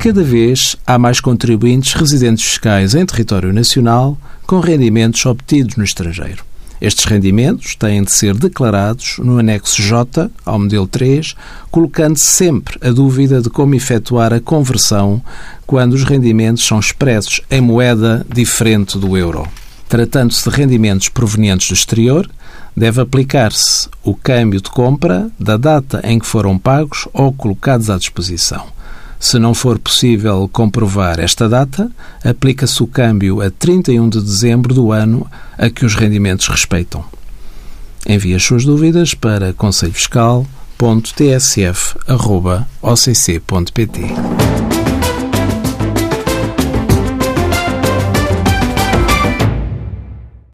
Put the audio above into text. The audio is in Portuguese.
Cada vez há mais contribuintes residentes fiscais em território nacional com rendimentos obtidos no estrangeiro. Estes rendimentos têm de ser declarados no anexo J ao modelo 3, colocando -se sempre a dúvida de como efetuar a conversão quando os rendimentos são expressos em moeda diferente do euro. Tratando-se de rendimentos provenientes do exterior, deve aplicar-se o câmbio de compra da data em que foram pagos ou colocados à disposição. Se não for possível comprovar esta data, aplica-se o câmbio a 31 de dezembro do ano a que os rendimentos respeitam. Envie as suas dúvidas para conselhofiscal.tsf.occ.pt.